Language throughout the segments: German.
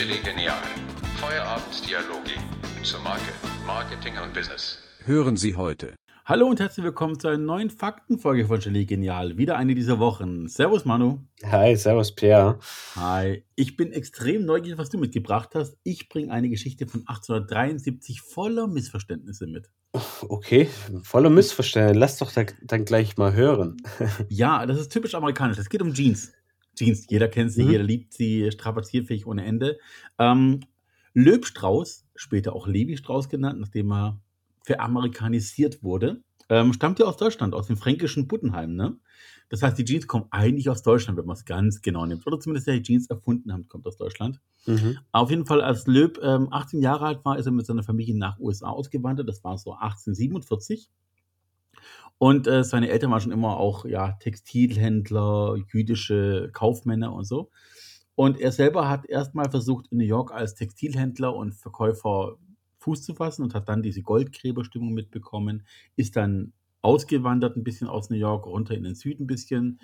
Chili Genial. Feierabenddialoge zur Marke, Marketing und Business. Hören Sie heute. Hallo und herzlich willkommen zu einer neuen Faktenfolge von Chili Genial. Wieder eine dieser Wochen. Servus Manu. Hi, servus Pierre. Hi. Ich bin extrem neugierig, was du mitgebracht hast. Ich bringe eine Geschichte von 1873 voller Missverständnisse mit. Okay, voller Missverständnisse. Lass doch da, dann gleich mal hören. Ja, das ist typisch amerikanisch. Es geht um Jeans. Jeans, jeder kennt sie, Mhm. jeder liebt sie, strapazierfähig ohne Ende. Ähm, Löb Strauß, später auch Levi Strauß genannt, nachdem er veramerikanisiert wurde, ähm, stammt ja aus Deutschland, aus dem fränkischen Buttenheim. Ne? Das heißt, die Jeans kommen eigentlich aus Deutschland, wenn man es ganz genau nimmt. Oder zumindest der die Jeans erfunden haben, kommt aus Deutschland. Mhm. Auf jeden Fall, als Löb ähm, 18 Jahre alt war, ist er mit seiner Familie nach USA ausgewandert. Das war so 1847. Und äh, seine Eltern waren schon immer auch ja, Textilhändler, jüdische Kaufmänner und so. Und er selber hat erstmal versucht, in New York als Textilhändler und Verkäufer Fuß zu fassen und hat dann diese Goldgräberstimmung mitbekommen, ist dann ausgewandert ein bisschen aus New York runter in den Süden ein bisschen,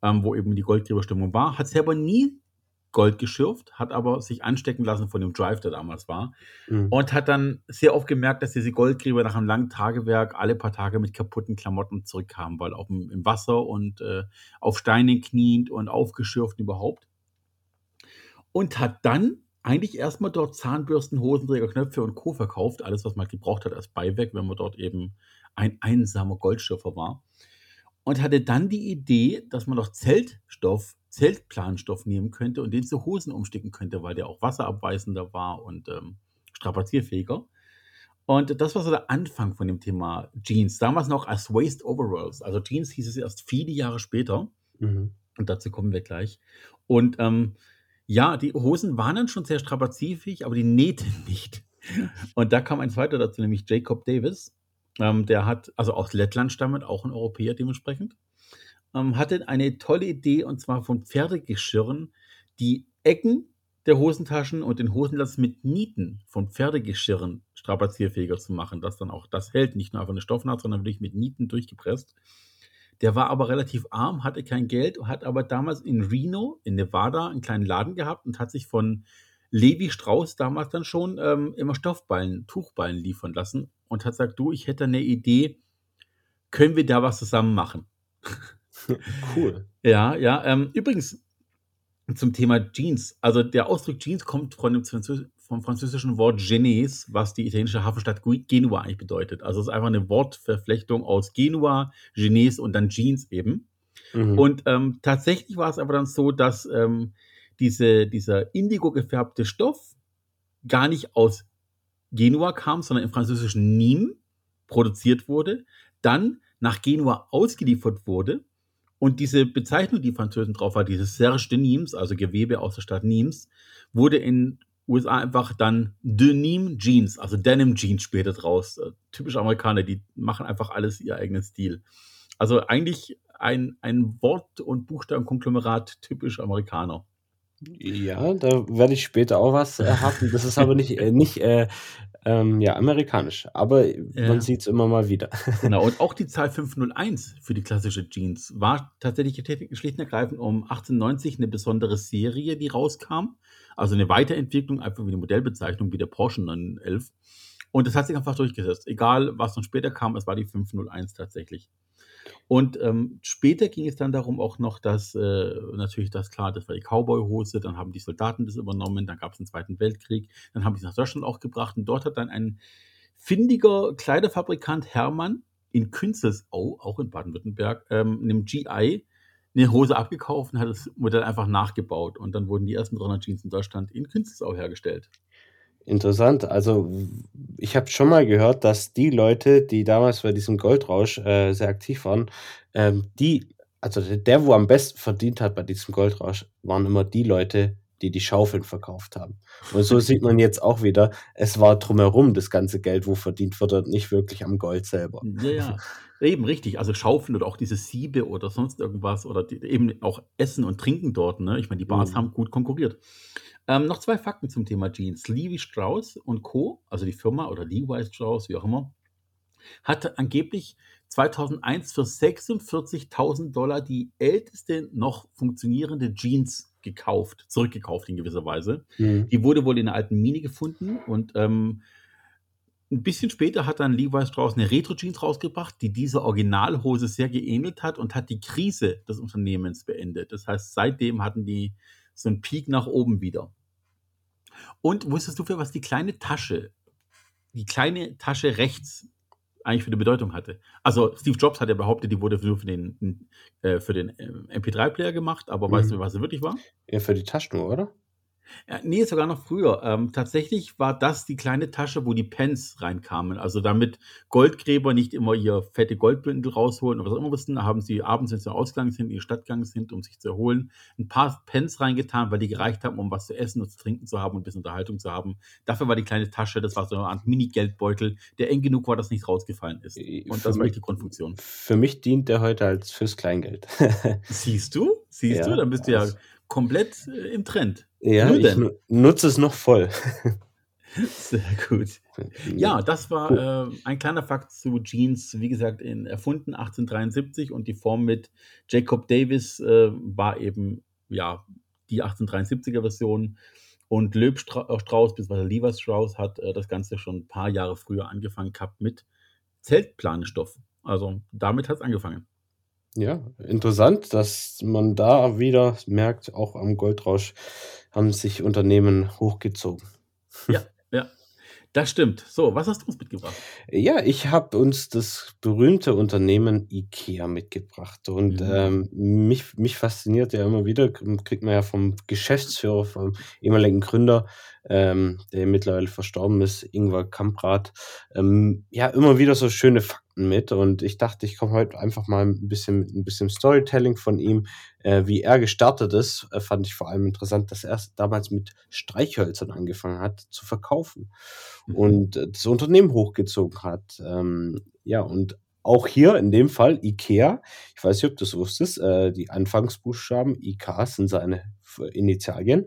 ähm, wo eben die Goldgräberstimmung war, hat selber nie Gold geschürft, hat aber sich anstecken lassen von dem Drive, der damals war Mhm. und hat dann sehr oft gemerkt, dass diese Goldgräber nach einem langen Tagewerk alle paar Tage mit kaputten Klamotten zurückkamen, weil auch im, im Wasser und äh, auf Steinen kniend und aufgeschürft überhaupt. Und hat dann eigentlich erstmal dort Zahnbürsten, Hosenträger, Knöpfe und Co. verkauft, alles, was man gebraucht hat als Beiwerk, wenn man dort eben ein einsamer Goldschürfer war. Und hatte dann die Idee, dass man noch Zeltstoff, Zeltplanstoff nehmen könnte und den zu Hosen umsticken könnte, weil der auch wasserabweisender war und ähm, strapazierfähiger. Und das war so der Anfang von dem Thema Jeans. Damals noch als Waist Overalls. Also Jeans hieß es erst viele Jahre später. Mhm. Und dazu kommen wir gleich. Und ähm, ja, die Hosen waren dann schon sehr strapazierfähig, aber die Nähte nicht. Und da kam ein zweiter dazu, nämlich Jacob Davis. Ähm, der hat, also aus Lettland stammend, auch ein Europäer dementsprechend, ähm, hatte eine tolle Idee und zwar von Pferdegeschirren die Ecken der Hosentaschen und den Hosenlatz mit Nieten von Pferdegeschirren strapazierfähiger zu machen, dass dann auch das hält, nicht nur einfach eine Stoffnaht, sondern wirklich mit Nieten durchgepresst. Der war aber relativ arm, hatte kein Geld, hat aber damals in Reno, in Nevada, einen kleinen Laden gehabt und hat sich von Levi Strauss damals dann schon ähm, immer Stoffballen, Tuchballen liefern lassen und hat gesagt, du, ich hätte eine Idee, können wir da was zusammen machen? Cool. Ja, ja. Ähm, übrigens zum Thema Jeans. Also der Ausdruck Jeans kommt von dem Französ vom französischen Wort Genèse, was die italienische Hafenstadt Genua eigentlich bedeutet. Also es ist einfach eine Wortverflechtung aus Genua, Genèse und dann Jeans eben. Mhm. Und ähm, tatsächlich war es aber dann so, dass ähm, diese, dieser indigo gefärbte Stoff gar nicht aus Genua kam, sondern im französischen Nîmes produziert wurde, dann nach Genua ausgeliefert wurde und diese Bezeichnung, die Französen drauf war, dieses Serge de Nîmes, also Gewebe aus der Stadt Nîmes, wurde in USA einfach dann Denim Jeans, also Denim Jeans später draus. Äh, Typisch Amerikaner, die machen einfach alles ihr eigenen Stil. Also eigentlich ein, ein Wort- und Buchstabenkonglomerat typisch Amerikaner. Ja, da werde ich später auch was erharten. Das ist aber nicht, äh, nicht äh, ähm, ja, amerikanisch. Aber Ja. man sieht es immer mal wieder. Genau, und auch die Zahl 501 für die klassische Jeans war tatsächlich schlicht und ergreifend um 1890 eine besondere Serie, die rauskam. Also eine Weiterentwicklung, einfach wie eine Modellbezeichnung wie der Porsche 911. Und das hat sich einfach durchgesetzt. Egal, was dann später kam, es war die 501 tatsächlich. Und ähm, später ging es dann darum auch noch, dass äh, natürlich das klar, das war die Cowboy-Hose, dann haben die Soldaten das übernommen, dann gab es den Zweiten Weltkrieg, dann haben die es nach Deutschland auch gebracht und dort hat dann ein findiger Kleiderfabrikant Hermann in Künzelsau, auch in Baden-Württemberg, ähm, einem GI eine Hose abgekauft und hat das Modell einfach nachgebaut und dann wurden die ersten 300 Jeans in Deutschland in Künzelsau hergestellt. Interessant. Also ich habe schon mal gehört, dass die Leute, die damals bei diesem Goldrausch äh, sehr aktiv waren, ähm, die, also der, der, wo am besten verdient hat bei diesem Goldrausch, waren immer die Leute, die die Schaufeln verkauft haben. Und so sieht man jetzt auch wieder, es war drumherum das ganze Geld, wo verdient wurde, und nicht wirklich am Gold selber. Ja, ja. Eben richtig. Also Schaufeln oder auch diese Siebe oder sonst irgendwas oder die, eben auch Essen und Trinken dort. Ne? Ich meine, die Bars Mhm. haben gut konkurriert. Ähm, noch zwei Fakten zum Thema Jeans. Levi Strauss und Co., also die Firma oder Levi Strauss, wie auch immer, hatte angeblich 2001 für 46.000 Dollar die älteste noch funktionierende Jeans gekauft, zurückgekauft in gewisser Weise. Mhm. Die wurde wohl in einer alten Mine gefunden und ähm, ein bisschen später hat dann Levi Strauss eine Retro-Jeans rausgebracht, die dieser Originalhose sehr geähnelt hat und hat die Krise des Unternehmens beendet. Das heißt, seitdem hatten die so einen Peak nach oben wieder. Und wusstest du, für was die kleine Tasche, die kleine Tasche rechts eigentlich für eine Bedeutung hatte? Also Steve Jobs hat ja behauptet, die wurde nur für den, äh, für den äh, MP3-Player gemacht, aber weißt Mhm. du, was sie wirklich war? Ja, für die Taschenuhr, oder? Ja, nee, sogar noch früher. Ähm, tatsächlich war das die kleine Tasche, wo die Pens reinkamen. Also damit Goldgräber nicht immer ihr fette Goldbündel rausholen oder was auch immer mussten, haben sie abends, wenn sie ausgegangen sind, in die Stadt gegangen sind, um sich zu erholen, ein paar Pens reingetan, weil die gereicht haben, um was zu essen und zu trinken zu haben und ein bisschen Unterhaltung zu haben. Dafür war die kleine Tasche, das war so eine Art Mini-Geldbeutel, der eng genug war, dass nichts rausgefallen ist. Äh, Und für das war die Grundfunktion. Für mich dient der heute als fürs Kleingeld. Siehst du? Siehst Ja, du? Dann bist du ja komplett äh, im Trend. Ja, ich denn. nu nutze es noch voll. Sehr gut. Ja, das war äh, ein kleiner Fakt zu Jeans, wie gesagt, in, erfunden 1873 und die Form mit Jacob Davis äh, war eben ja die 1873er Version und Löb Stra äh, Strauß bzw. Levi Strauss hat äh, das Ganze schon ein paar Jahre früher angefangen gehabt mit Zeltplanestoff. Also damit hat es angefangen. Ja, interessant, dass man da wieder merkt, auch am Goldrausch haben sich Unternehmen hochgezogen. Ja, ja. Das stimmt. So, was hast du uns mitgebracht? Ja, ich habe uns das berühmte Unternehmen IKEA mitgebracht und Mhm. ähm, mich, mich fasziniert ja immer wieder, kriegt man ja vom Geschäftsführer, vom ehemaligen Gründer, ähm, der mittlerweile verstorben ist, Ingvar Kamprad, ähm, ja immer wieder so schöne Fakten mit und ich dachte, ich komme heute einfach mal ein bisschen mit ein bisschen Storytelling von ihm, äh, wie er gestartet ist, äh, fand ich vor allem interessant, dass er damals mit Streichhölzern angefangen hat zu verkaufen Mhm. und äh, das Unternehmen hochgezogen hat. Ähm, ja, und auch hier in dem Fall IKEA, ich weiß nicht, ob du es wusstest, äh, die Anfangsbuchstaben IK sind seine Initialien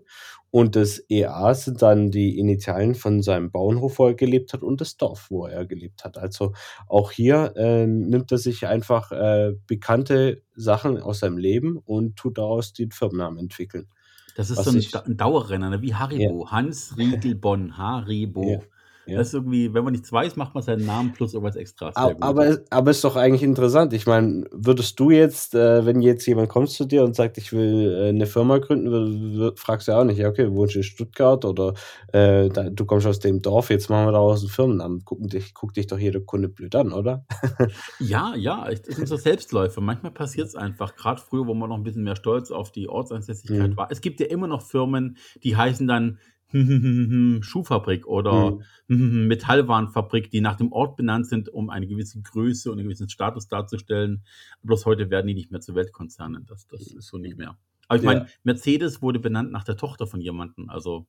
und das EA sind dann die Initialien von seinem Bauernhof, wo er gelebt hat und das Dorf, wo er gelebt hat. Also auch hier äh, nimmt er sich einfach äh, bekannte Sachen aus seinem Leben und tut daraus den Firmennamen entwickeln. Das ist Was so ein, ich- ein Dauerrenner, ne? wie Haribo. Hans Riegel Bonn, Haribo. Ja, ja. Das ist irgendwie, wenn man nichts weiß, macht man seinen Namen plus irgendwas extra. Aber, aber, aber ist doch eigentlich interessant. Ich meine, würdest du jetzt, äh, wenn jetzt jemand kommt zu dir und sagt, ich will äh, eine Firma gründen, fragst du ja auch nicht, ja, okay, du wohnst in Stuttgart oder äh, da, du kommst aus dem Dorf, jetzt machen wir daraus einen Firmennamen. Gucken dich, guckt dich doch jeder Kunde blöd an, oder? Ja, ja, es sind so Selbstläufer. Manchmal passiert es einfach, gerade früher, wo man noch ein bisschen mehr stolz auf die Ortsansässigkeit Mhm. war. Es gibt ja immer noch Firmen, die heißen dann Schuhfabrik oder Mhm. Metallwarenfabrik, die nach dem Ort benannt sind, um eine gewisse Größe und einen gewissen Status darzustellen. Bloß heute werden die nicht mehr zu Weltkonzernen. Das, das ist so nicht mehr. Aber ich Ja. meine, Mercedes wurde benannt nach der Tochter von jemandem. Also,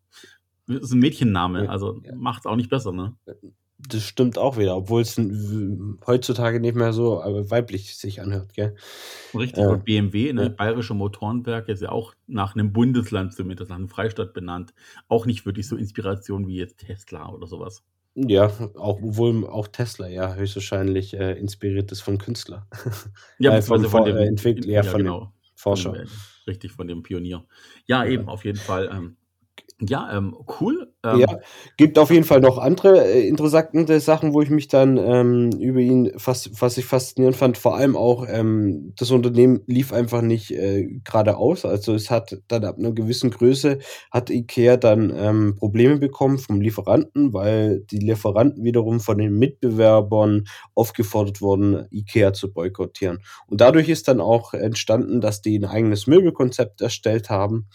das ist ein Mädchenname. Also, ja. macht es auch nicht besser, ne? Das stimmt auch wieder, obwohl es heutzutage nicht mehr so äh, weiblich sich anhört, gell? Richtig, Ja. und BMW, ne, Ja. Bayerische Motorenwerke, ist ja auch nach einem Bundesland zumindest, nach einem Freistaat benannt. Auch nicht wirklich so Inspiration wie jetzt Tesla oder sowas. Ja, auch, obwohl auch Tesla ja höchstwahrscheinlich äh, inspiriert ist von Künstler. Ja, Äh, vom von dem äh, Entwickler, ja, von genau, Forscher. Von, äh, richtig, von dem Pionier. Ja, Ja. eben, auf jeden Fall. Ähm, ja, ähm, cool. Ähm, Ja, gibt auf jeden Fall noch andere äh, interessante Sachen, wo ich mich dann ähm, über ihn fast, was ich faszinierend fand. Vor allem auch, ähm, das Unternehmen lief einfach nicht äh, geradeaus. Also es hat dann ab einer gewissen Größe hat IKEA dann ähm, Probleme bekommen vom Lieferanten, weil die Lieferanten wiederum von den Mitbewerbern aufgefordert wurden, IKEA zu boykottieren. Und dadurch ist dann auch entstanden, dass die ein eigenes Möbelkonzept erstellt haben.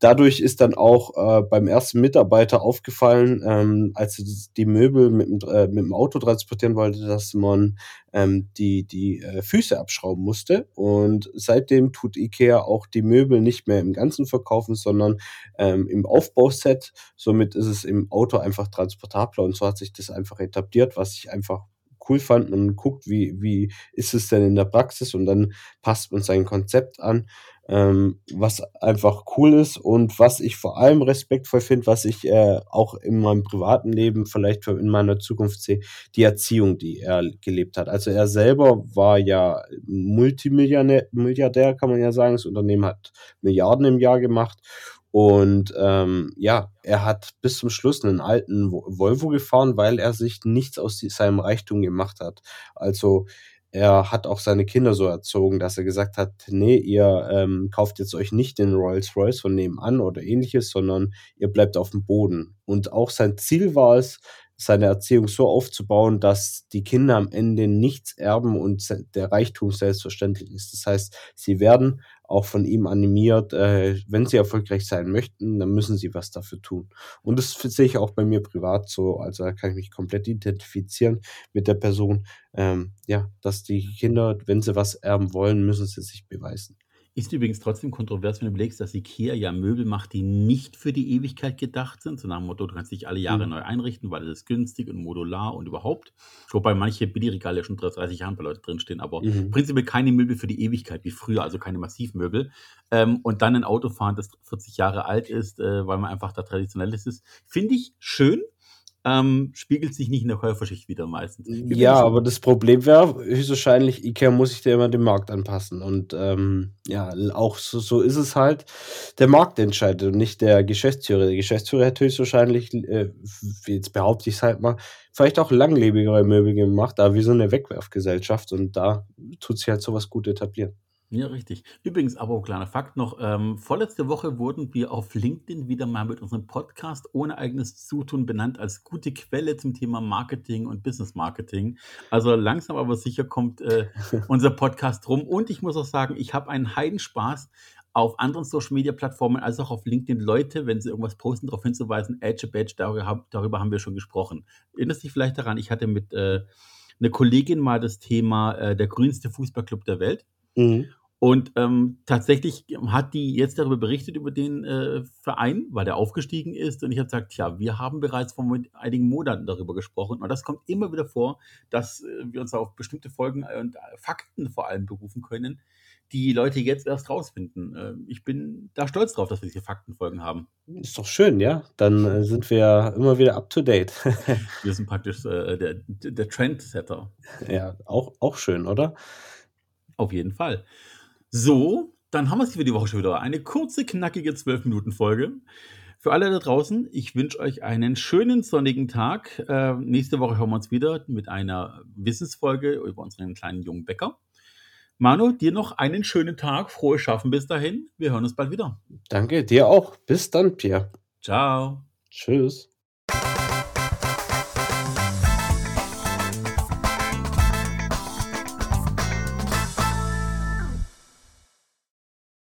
Dadurch ist dann auch äh, beim ersten Mitarbeiter aufgefallen, ähm, als das- die Möbel mit, dem, äh, mit dem Auto transportieren wollte, dass man ähm, die, die äh, Füße abschrauben musste. Und seitdem tut IKEA auch die Möbel nicht mehr im Ganzen verkaufen, sondern ähm, im Aufbauset. Somit ist es im Auto einfach transportabler und so hat sich das einfach etabliert, was ich einfach cool fand. Man guckt, wie, wie ist es denn in der Praxis und dann passt man sein Konzept an ähm, was einfach cool ist und was ich vor allem respektvoll finde, was ich äh, auch in meinem privaten Leben vielleicht in meiner Zukunft sehe, die Erziehung, die er gelebt hat. Also er selber war ja Multimilliardär, Milliardär, kann man ja sagen. Das Unternehmen hat Milliarden im Jahr gemacht und ähm, ja, er hat bis zum Schluss einen alten Volvo gefahren, weil er sich nichts aus seinem Reichtum gemacht hat. Also er hat auch seine Kinder so erzogen, dass er gesagt hat, nee, ihr ähm, kauft jetzt euch nicht den Rolls-Royce von nebenan oder ähnliches, sondern ihr bleibt auf dem Boden. Und auch sein Ziel war es, seine Erziehung so aufzubauen, dass die Kinder am Ende nichts erben und der Reichtum selbstverständlich ist. Das heißt, sie werden auch von ihm animiert, äh, wenn sie erfolgreich sein möchten, dann müssen sie was dafür tun. Und das sehe ich auch bei mir privat so. Also da kann ich mich komplett identifizieren mit der Person. Ähm, ja, dass die Kinder, wenn sie was erben wollen, müssen sie sich beweisen. Ist übrigens trotzdem kontrovers, wenn du überlegst, dass IKEA ja Möbel macht, die nicht für die Ewigkeit gedacht sind. So nach dem Motto, du kannst dich alle Jahre mhm. neu einrichten, weil es ist günstig und modular und überhaupt. Wobei manche Billigregale schon 30 Jahren bei Leuten drinstehen, aber mhm. prinzipiell keine Möbel für die Ewigkeit wie früher, also keine Massivmöbel. Ähm, und dann ein Auto fahren, das 40 Jahre alt ist, äh, weil man einfach da traditionell ist. Finde ich schön, ähm, spiegelt sich nicht in der Käuferschicht wieder meistens. Ja, aber das Problem wäre höchstwahrscheinlich, Ikea muss sich ja immer dem Markt anpassen. Und ähm, ja, auch so, so ist es halt. Der Markt entscheidet und nicht der Geschäftsführer. Der Geschäftsführer hat höchstwahrscheinlich, äh, jetzt behaupte ich es halt mal, vielleicht auch langlebigere Möbel gemacht, da wie so eine Wegwerfgesellschaft. Und da tut sich halt sowas gut etablieren. Ja, richtig. Übrigens, aber kleiner Fakt noch, ähm, vorletzte Woche wurden wir auf LinkedIn wieder mal mit unserem Podcast ohne eigenes Zutun benannt als gute Quelle zum Thema Marketing und Business Marketing. Also langsam aber sicher kommt äh, unser Podcast rum. Und ich muss auch sagen, ich habe einen Heidenspaß auf anderen Social Media Plattformen als auch auf LinkedIn Leute, wenn sie irgendwas posten, darauf hinzuweisen, Edge Badge, darüber, darüber haben wir schon gesprochen. Erinnerst dich vielleicht daran, ich hatte mit äh, einer Kollegin mal das Thema äh, der grünste Fußballclub der Welt. Mhm. Und ähm, tatsächlich hat die jetzt darüber berichtet, über den äh, Verein, weil der aufgestiegen ist. Und ich habe gesagt, ja, wir haben bereits vor einigen Monaten darüber gesprochen. Und das kommt immer wieder vor, dass äh, wir uns auf bestimmte Folgen und äh, Fakten vor allem berufen können, die Leute jetzt erst rausfinden. Äh, ich bin da stolz drauf, dass wir diese Faktenfolgen haben. Ist doch schön, ja. Dann äh, sind wir immer wieder up to date. wir sind praktisch äh, der, der Trendsetter. Ja, auch, auch schön, oder? Auf jeden Fall. So, dann haben wir es für die Woche schon wieder. Eine kurze, knackige 12-Minuten-Folge. Für alle da draußen, ich wünsche euch einen schönen sonnigen Tag. Äh, nächste Woche hören wir uns wieder mit einer Wissensfolge über unseren kleinen jungen Bäcker. Manu, dir noch einen schönen Tag, frohes Schaffen bis dahin. Wir hören uns bald wieder. Danke, dir auch. Bis dann, Pierre. Ciao. Tschüss.